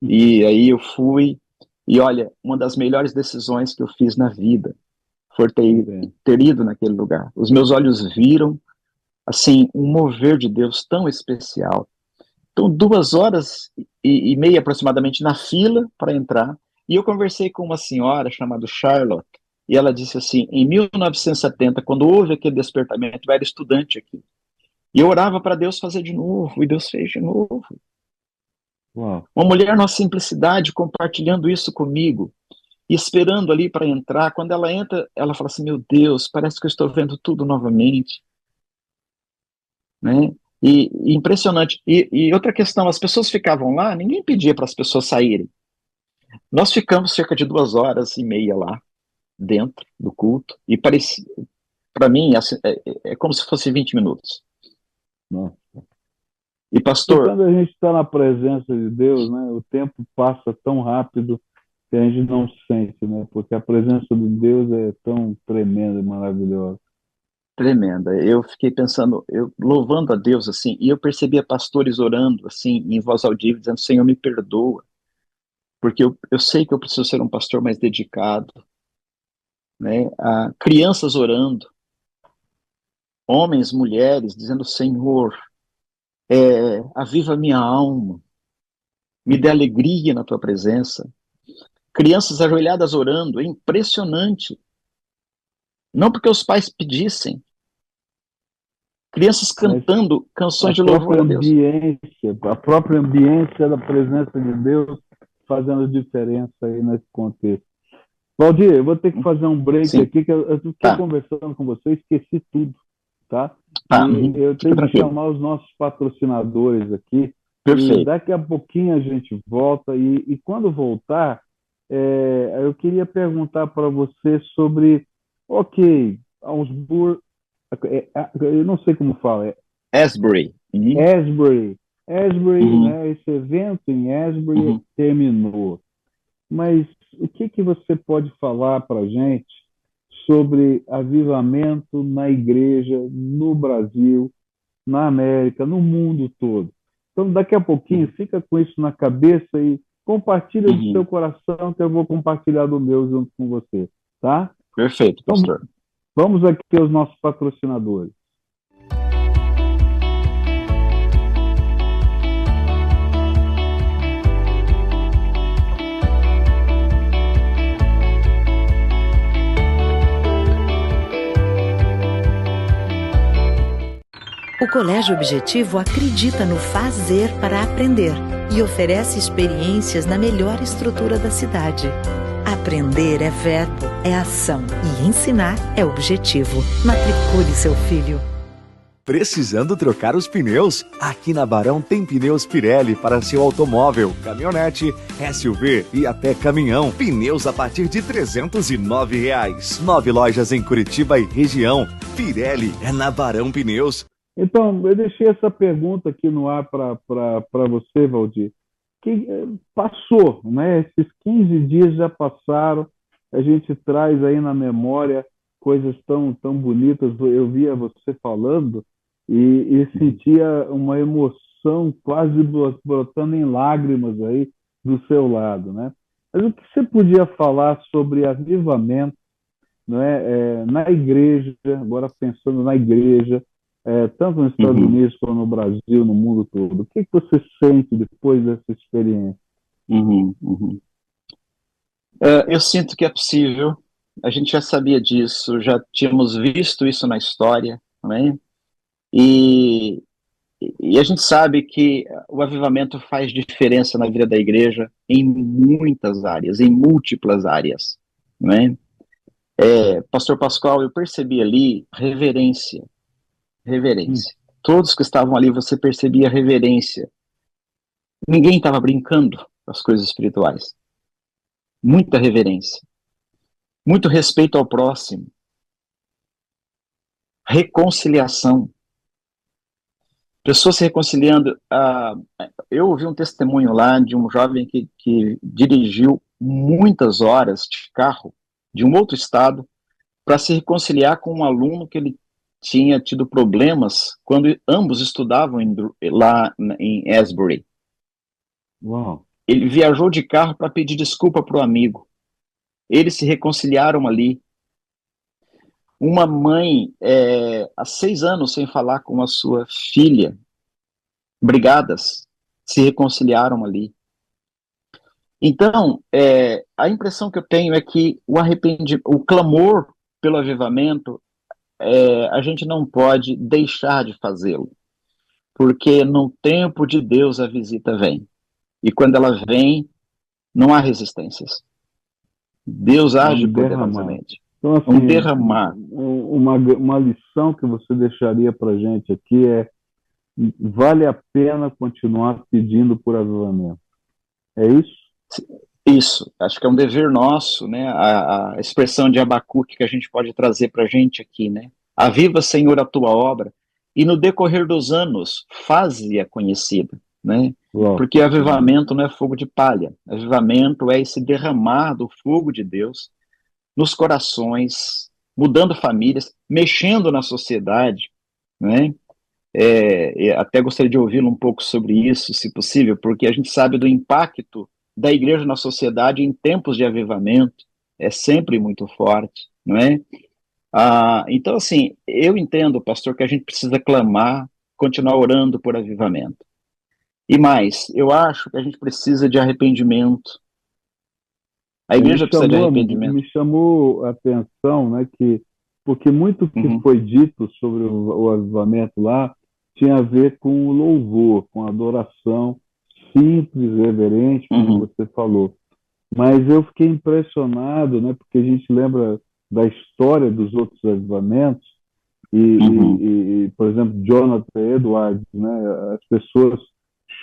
E aí eu fui, e olha, uma das melhores decisões que eu fiz na vida foi ter, ter ido naquele lugar. Os meus olhos viram, assim, um mover de Deus tão especial, então, duas horas e, e meia aproximadamente na fila para entrar. E eu conversei com uma senhora chamada Charlotte, e ela disse assim: em 1970, quando houve aquele despertamento, eu era estudante aqui. E eu orava para Deus fazer de novo, e Deus fez de novo. Uau. Uma mulher na simplicidade compartilhando isso comigo, e esperando ali para entrar. Quando ela entra, ela fala assim: Meu Deus, parece que eu estou vendo tudo novamente. Né? E, e impressionante. E, e, outra questão, as pessoas ficavam lá, ninguém pedia para as pessoas saírem. Nós ficamos cerca de duas horas e meia lá, dentro do culto, e parecia, para mim, assim, é, é, como se fosse 20 minutos. Nossa. E pastor. E quando a gente está na presença de Deus, né, o tempo passa tão rápido que a gente não sente, né? Porque a presença de Deus é tão tremenda e maravilhosa tremenda. Eu fiquei pensando, eu louvando a Deus assim, e eu percebia pastores orando assim em voz audível, dizendo: Senhor, me perdoa, porque eu, eu sei que eu preciso ser um pastor mais dedicado. Né? Ah, crianças orando, homens, mulheres, dizendo: Senhor, é, aviva minha alma, me dê alegria na tua presença. Crianças ajoelhadas orando, é impressionante. Não porque os pais pedissem. Crianças cantando canções de louvor a Deus. Ambiência, a própria ambiência da presença de Deus fazendo diferença aí nesse contexto. Valdir, eu vou ter que fazer um break Sim. aqui, que eu, fiquei tá. conversando com você, esqueci tudo, tá? tá. eu tenho que chamar os nossos patrocinadores aqui. Perfeito. E daqui a pouquinho a gente volta e, e quando voltar, é, eu queria perguntar para você sobre, ok, Augsburg, é, é, eu não sei como fala, é Asbury. Uhum. Asbury. Asbury, uhum. né, esse evento em Asbury uhum. terminou. Mas o que, que você pode falar para a gente sobre avivamento na igreja, no Brasil, na América, no mundo todo? Então, daqui a pouquinho, uhum. fica com isso na cabeça e compartilha uhum. do seu coração, que eu vou compartilhar do meu junto com você, tá? Perfeito, pastor. Vamos, vamos aqui aos nossos patrocinadores. O Colégio Objetivo acredita no fazer para aprender e oferece experiências na melhor estrutura da cidade. Aprender é verbo, é ação e ensinar é objetivo. Matricule seu filho. Precisando trocar os pneus? Aqui na Barão tem pneus Pirelli para seu automóvel, caminhonete, SUV e até caminhão. Pneus a partir de 309 reais. Nove lojas em Curitiba e região. Pirelli é na Barão Pneus. Então, eu deixei essa pergunta aqui no ar para você, Valdir. Que eh, passou, né? Esses 15 dias já passaram, a gente traz aí na memória coisas tão, tão bonitas. Eu via você falando e, e sentia uma emoção quase brotando em lágrimas aí do seu lado, né? Mas o que você podia falar sobre avivamento, não é, é na igreja, agora pensando na igreja, é, tanto nos Estados uhum. Unidos como no Brasil, no mundo todo? O que, que você sente depois dessa experiência? Uhum, uhum. Uh, eu sinto que é possível. A gente já sabia disso, já tínhamos visto isso na história, né? E, e a gente sabe que o avivamento faz diferença na vida da igreja em muitas áreas, em múltiplas áreas, né? É, Pastor Pascoal, eu percebi ali reverência, reverência. Hum. Todos que estavam ali, você percebia reverência. Ninguém estava brincando com as coisas espirituais. Muita reverência. Muito respeito ao próximo. Reconciliação. Pessoas se reconciliando. Uh, eu ouvi um testemunho lá de um jovem que, que dirigiu muitas horas de carro de um outro estado para se reconciliar com um aluno que ele tinha tido problemas quando ambos estudavam em, lá em Asbury. Uau. Ele viajou de carro para pedir desculpa para o amigo. Eles se reconciliaram ali. Uma mãe, é, há seis anos sem falar com a sua filha, brigadas, se reconciliaram ali. Então, é, a impressão que eu tenho é que o arrependimento, o clamor pelo avivamento é, a gente não pode deixar de fazê-lo, porque no tempo de Deus a visita vem. E quando ela vem, não há resistências. Deus age um poderosamente. Então, assim, um derramar. Uma, uma lição que você deixaria para gente aqui é vale a pena continuar pedindo por avivamento. É isso? Isso, acho que é um dever nosso, né? A, a expressão de Abacuque que a gente pode trazer para a gente aqui, né? Aviva, Senhor, a tua obra, e no decorrer dos anos, faze-a conhecida, né? Uau. Porque avivamento não é fogo de palha, avivamento é esse derramar do fogo de Deus nos corações, mudando famílias, mexendo na sociedade, né? É, até gostaria de ouvi-lo um pouco sobre isso, se possível, porque a gente sabe do impacto da igreja na sociedade em tempos de avivamento é sempre muito forte, não é? Ah, então, assim, eu entendo, pastor, que a gente precisa clamar, continuar orando por avivamento. E mais, eu acho que a gente precisa de arrependimento. A igreja precisa de arrependimento. Me chamou a atenção, né, que porque muito que uhum. foi dito sobre o, o avivamento lá tinha a ver com o louvor, com a adoração, simples, reverente, como uhum. você falou. mas eu fiquei impressionado, né, porque a gente lembra da história dos outros avivamentos, e, uhum. e, e, por exemplo, Jonathan Edwards, né, as pessoas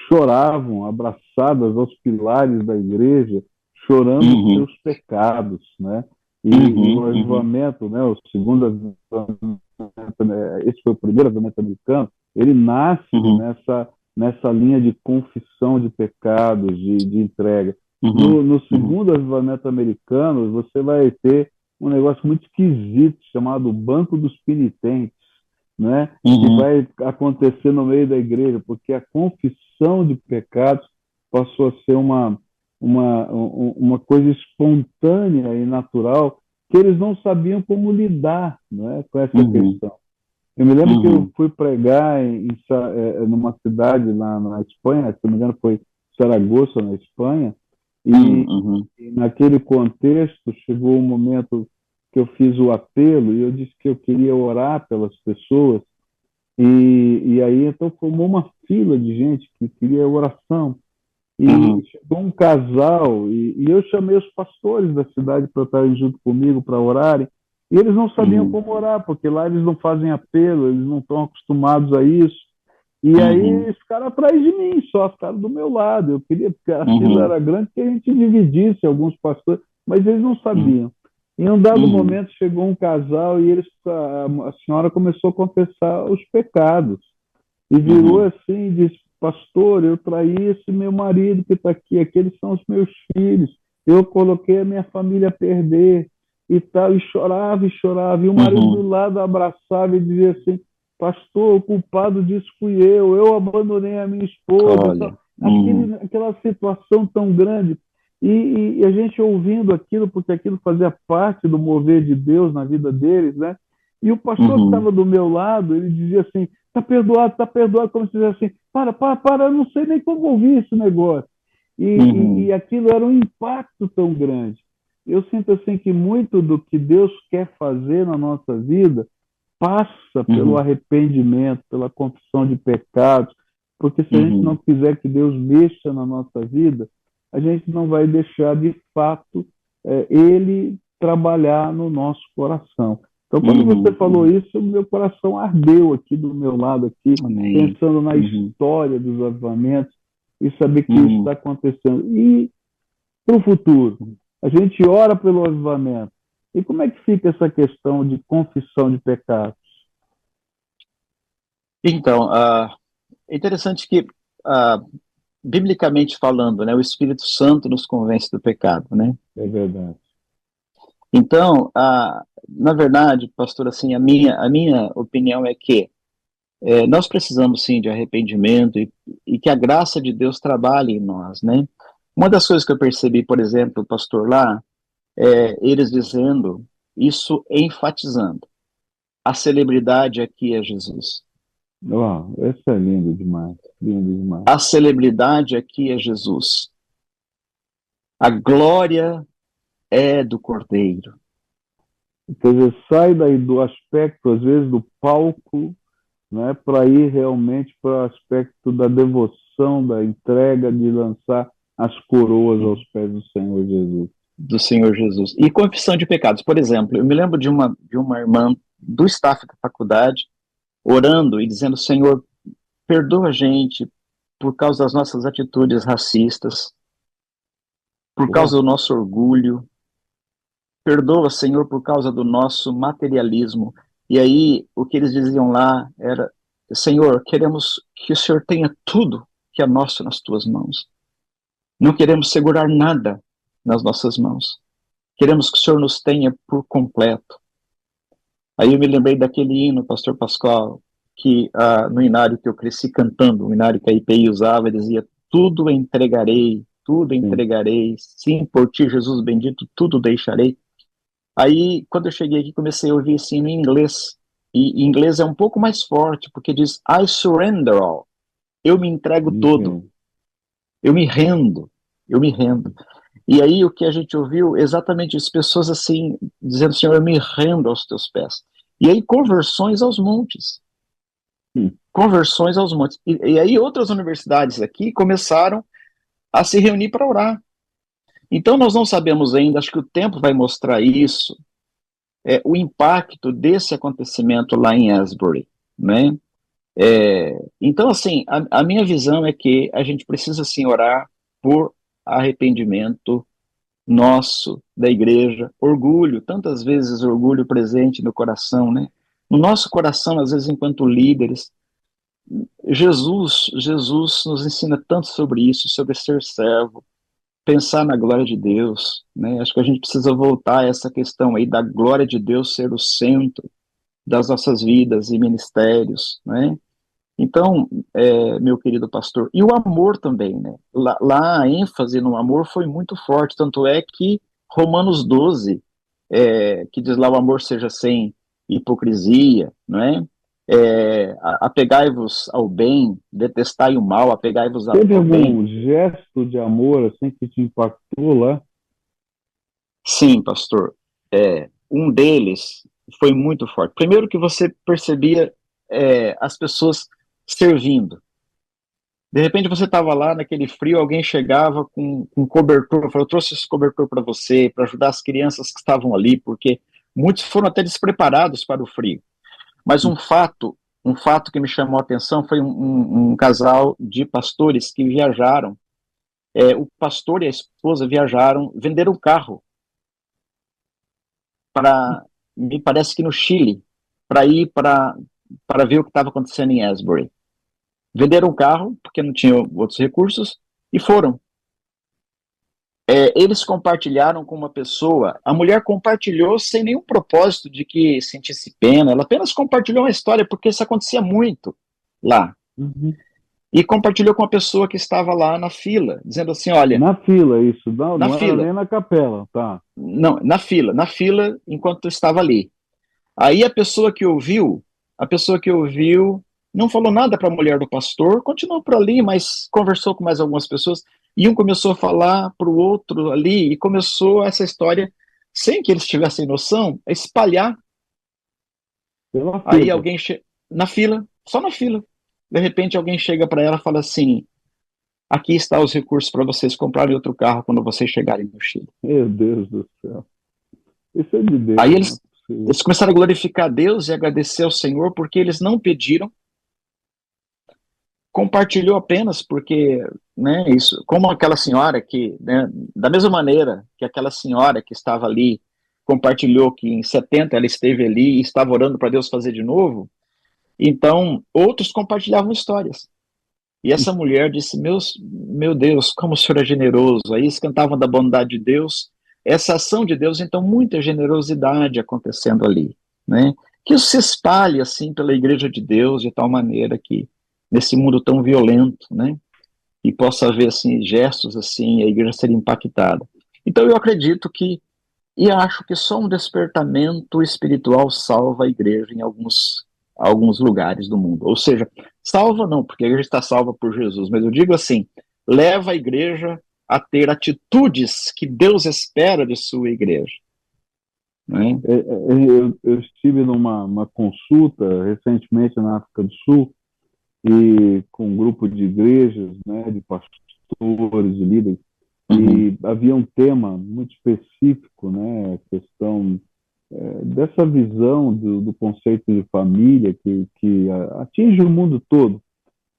choravam abraçadas aos pilares da igreja, chorando uhum. seus pecados, né? E, uhum, o uhum. avivamento, uhum. né, o segundo avivamento, né, esse foi o primeiro avivamento americano, ele nasce uhum. nessa, nessa linha de confissão de pecados, de, de entrega. Uhum. No, no, segundo avivamento americano, você vai ter um negócio muito esquisito chamado Banco dos Penitentes, né? Uhum. que vai acontecer no meio da igreja, porque a confissão de pecados passou a ser uma, uma, uma coisa espontânea e natural que eles não sabiam como lidar né, com essa uhum. questão. Eu me lembro uhum. que eu uhum. fui pregar em, em, é, numa cidade lá na Espanha, se não me engano foi Saragossa, na Espanha, e, uhum. e naquele contexto chegou um momento que eu fiz o apelo e eu disse que eu queria orar pelas pessoas e, e aí então formou uma fila de gente que queria oração e uhum. chegou um casal e, e, eu chamei os pastores da cidade para estarem junto comigo para orarem e eles não sabiam uhum. como orar porque lá eles não fazem apelo eles não estão acostumados a isso e uhum. aí ficaram atrás de mim só ficaram do meu lado eu queria porque a fila uhum. era grande que a gente dividisse alguns pastores mas eles não sabiam em um dado uhum. momento chegou um casal e eles, a, a, senhora começou a confessar os pecados. E virou uhum. assim e disse, pastor, eu traí esse meu marido que está aqui, aqueles são os meus filhos. Eu coloquei a minha família a perder e tal, e chorava e chorava. E o marido uhum. do lado abraçava e dizia assim, pastor, o culpado disso fui eu, eu abandonei a minha esposa. Aquele, uhum. aquela situação tão grande. E, e, a gente ouvindo aquilo, porque aquilo fazia parte do mover de Deus na vida deles, né? E o pastor uhum. que estava do meu lado, ele dizia assim: tá perdoado, tá perdoado, como se dissesse assim: para, para, para, eu não sei nem como ouvir esse negócio. E, uhum. e, e aquilo era um impacto tão grande. Eu sinto assim que muito do que Deus quer fazer na nossa vida passa pelo uhum. arrependimento, pela confissão de pecados, porque se a gente uhum. não quiser que Deus mexa na nossa vida, a gente não vai deixar de fato é, ele trabalhar no nosso coração. Então, quando uhum. você falou isso, meu coração ardeu aqui do meu lado, aqui, Amém. pensando na uhum. história dos avivamentos e saber que isso está acontecendo. E para o futuro, a gente ora pelo avivamento. E como é que fica essa questão de confissão de pecados? Então, uh, é interessante que uh, biblicamente falando, né, o Espírito Santo nos convence do pecado, né? É verdade. Então, a, na verdade, pastor, assim, a minha, a minha opinião é que é, nós precisamos sim de arrependimento e, e, que a graça de Deus trabalhe em nós, né? Uma das coisas que eu percebi, por exemplo, pastor lá, é eles dizendo isso enfatizando a celebridade aqui é Jesus. Uau, esse é lindo demais, lindo demais. A celebridade aqui é Jesus. A glória é do Cordeiro. Quer dizer, sai daí do aspecto, às vezes, do palco, né, para ir realmente para o aspecto da devoção, da entrega, de lançar as coroas aos pés do Senhor Jesus. Do Senhor Jesus. E confissão de pecados. Por exemplo, eu me lembro de uma, de uma irmã do staff da faculdade orando e dizendo: Senhor, perdoa a gente por causa das nossas atitudes racistas, por causa do nosso orgulho. Perdoa, Senhor, por causa do nosso materialismo. E aí, o que eles diziam lá era: Senhor, queremos que o Senhor tenha tudo que é nosso nas tuas mãos. Não queremos segurar nada nas nossas mãos. Queremos que o Senhor nos tenha por completo. Aí eu me lembrei daquele hino, Pastor Pascoal, que ah, no inário que eu cresci cantando, o inário que a IPI usava, dizia: Tudo entregarei, tudo entregarei, sim, por ti, Jesus bendito, tudo deixarei. Aí, quando eu cheguei aqui, comecei a ouvir esse hino em inglês. E em inglês é um pouco mais forte, porque diz: I surrender all. Eu me entrego uhum. todo. Eu me rendo. Eu me rendo. E aí o que a gente ouviu, exatamente as pessoas assim, dizendo, Senhor, eu me rendo aos teus pés. E aí conversões aos montes. Hum. Conversões aos montes. E, e, aí outras universidades aqui começaram a se reunir para orar. Então, nós não sabemos ainda, acho que o tempo vai mostrar isso, é, o impacto desse acontecimento lá em Asbury, né? É, então, assim, a, a, minha visão é que a gente precisa, sim, orar por arrependimento nosso, da igreja, orgulho, tantas vezes orgulho presente no coração, né? No nosso coração, às vezes, enquanto líderes, Jesus, Jesus nos ensina tanto sobre isso, sobre ser servo, pensar na glória de Deus, né? Acho que a gente precisa voltar a essa questão aí da glória de Deus ser o centro das nossas vidas e ministérios, né? Então, é, meu querido pastor, e o amor também, né? Lá, lá, a ênfase no amor foi muito forte, tanto é que Romanos 12, é, que diz lá o amor seja sem hipocrisia, não é? é, apegai-vos ao bem, detestai o mal, apegai-vos ao Teve algum bem. gesto de amor assim que te impactou lá? Sim, pastor. É, um deles foi muito forte. Primeiro que você percebia é, as pessoas servindo. De repente você estava lá naquele frio, alguém chegava com, com cobertor, falou, eu trouxe esse cobertor para você, para ajudar as crianças que estavam ali, porque muitos foram até despreparados para o frio. Mas um fato, um fato que me chamou a atenção foi um, um, um casal de pastores que viajaram. É, o pastor e a esposa viajaram, venderam um carro para, me parece que no Chile, para ir para para ver o que estava acontecendo em Asbury. Venderam um carro porque não tinham outros recursos e foram é, eles compartilharam com uma pessoa, a mulher compartilhou sem nenhum propósito de que sentisse pena, ela apenas compartilhou uma história, porque isso acontecia muito lá. Uhum. E compartilhou com a pessoa que estava lá na fila, dizendo assim: olha. Na fila, isso, não, na não fila. nem na capela, tá? Não, na fila, na fila, enquanto estava ali. Aí a pessoa que ouviu, a pessoa que ouviu não falou nada para a mulher do pastor, continuou por ali, mas conversou com mais algumas pessoas. E um começou a falar para o outro ali, e começou essa história, sem que eles tivessem noção, a espalhar. Aí alguém che... na fila, só na fila. De repente alguém chega para ela e fala assim: aqui está os recursos para vocês comprarem outro carro quando vocês chegarem no Chile. Meu Deus do céu. Isso é de Deus. Aí eles, é eles começaram a glorificar Deus e agradecer ao Senhor porque eles não pediram, compartilhou apenas porque, né, isso, como aquela senhora que, né, da mesma maneira que aquela senhora que estava ali compartilhou que em 70 ela esteve ali e estava orando para Deus fazer de novo, então outros compartilhavam histórias. E essa mulher disse: Meus, Meu Deus, como o Senhor é generoso. Aí eles cantavam da bondade de Deus, essa ação de Deus, então muita generosidade acontecendo ali. Né? Que isso se espalhe assim pela igreja de Deus de tal maneira que nesse mundo tão violento, né? E possa haver assim gestos assim, a igreja ser impactada. Então eu acredito que e acho que só um despertamento espiritual salva a igreja em alguns alguns lugares do mundo. Ou seja, salva não, porque a igreja está salva por Jesus, mas eu digo assim, leva a igreja a ter atitudes que Deus espera de sua igreja. Né? É, é, eu, eu estive numa consulta recentemente na África do Sul e com um grupo de igrejas, né, de pastores e líderes, uhum. e havia um tema muito específico, né, a questão é, dessa visão do, do, conceito de família que, que atinge o mundo todo.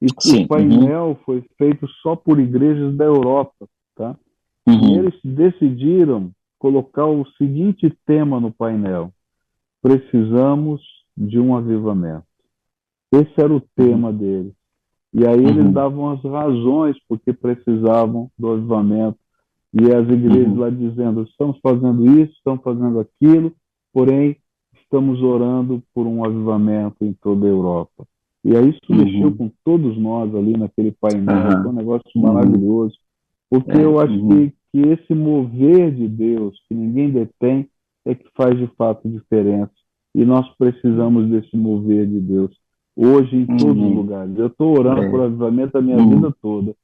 E Sim. o painel uhum. foi feito só por igrejas da Europa, tá? Uhum. E eles decidiram colocar o seguinte tema no painel: precisamos de um avivamento. Esse era o tema uhum. deles. E aí eles uhum. davam as razões porque precisavam do avivamento. E as igrejas uhum. lá dizendo: estamos fazendo isso, estamos fazendo aquilo, porém estamos orando por um avivamento em toda a Europa. E aí isso uhum. mexeu com todos nós ali naquele painel, foi um negócio uhum. maravilhoso. Porque é, eu acho que, uhum. que esse mover de Deus, que ninguém detém, é que faz de fato diferença. E nós precisamos desse mover de Deus hoje em uhum. todos os lugares. Eu estou orando é. por avivamento a minha uhum. vida toda.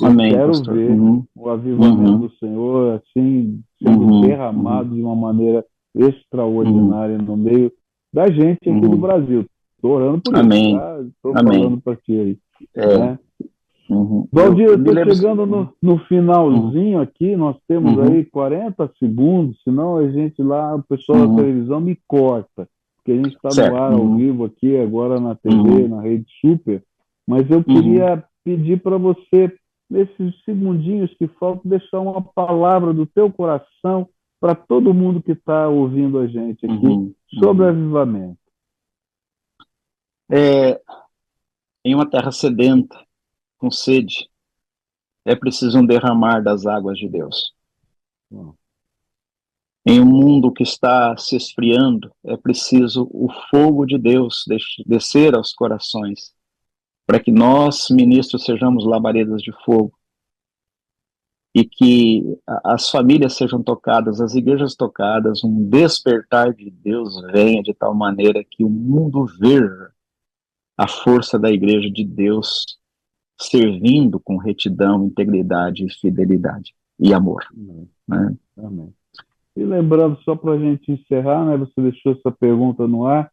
Eu Amém, quero pastor. ver uhum. o avivamento uhum. do Senhor assim sendo uhum. derramado de uma maneira extraordinária no meio da gente aqui do Brasil. Estou orando por Amém. isso. Estou tá? falando para ti aí. É. Né? Uhum. Valdir, eu estou chegando no, no finalzinho uhum. aqui, nós temos uhum. aí 40 segundos, senão a gente lá, o pessoal da uhum. televisão me corta, porque a gente está no ar ao uhum. vivo aqui, agora na TV, uhum. na Rede Super, mas eu queria pedir para você, nesses segundinhos que faltam, deixar uma palavra do teu coração para todo mundo que está ouvindo a gente aqui sobre avivamento. É, em uma terra sedenta, com sede, é preciso um derramar das águas de Deus. Em um mundo que está se esfriando, é preciso o fogo de Deus descer aos corações, para que nós, ministros, sejamos labaredas de fogo e que as famílias sejam tocadas, as igrejas tocadas, um despertar de Deus venha de tal maneira que o mundo veja a força da igreja de Deus servindo com retidão, integridade, fidelidade e amor. Amém. Né? Amém. E lembrando, só para a gente encerrar, né, você deixou essa pergunta no ar,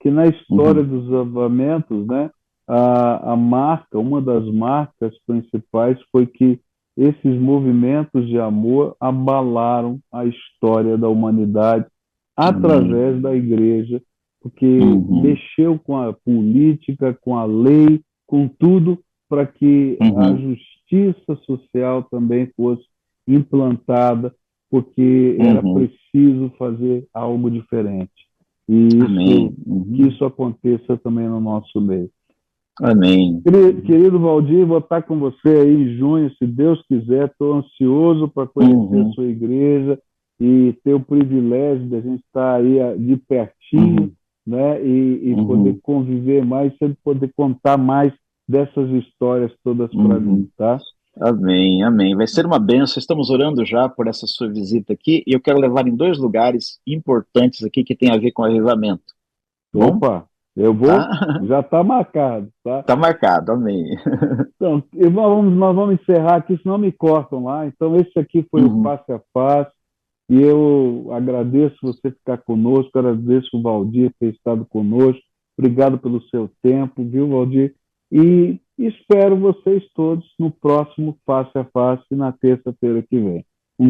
que na história uhum. dos avamentos, né, a, a marca, uma das marcas principais foi que esses movimentos de amor abalaram a história da humanidade através uhum. da igreja, porque uhum. mexeu com a política, com a lei, com tudo, para que uhum. a justiça social também fosse implantada, porque uhum. era preciso fazer algo diferente. E isso, uhum. que isso aconteça também no nosso meio. Amém. Querido, querido Valdir, vou estar com você aí em junho, se Deus quiser. Estou ansioso para conhecer a uhum. sua igreja e ter o privilégio de a gente estar aí de pertinho, uhum. né? E, e uhum. poder conviver mais, sempre poder contar mais dessas histórias todas para uhum. mim, tá? Amém, amém. Vai ser uma benção. Estamos orando já por essa sua visita aqui e eu quero levar em dois lugares importantes aqui que tem a ver com avivamento. Tá Opa, eu vou, tá? já está marcado, tá? Está marcado, amém. Então, nós vamos, nós vamos encerrar aqui, senão me cortam lá. Então, esse aqui foi uhum. o Passe a Passe e eu agradeço você ficar conosco, agradeço o Valdir ter estado conosco. Obrigado pelo seu tempo, viu, Valdir? Espero vocês todos no próximo Face a Face, na terça-feira que vem.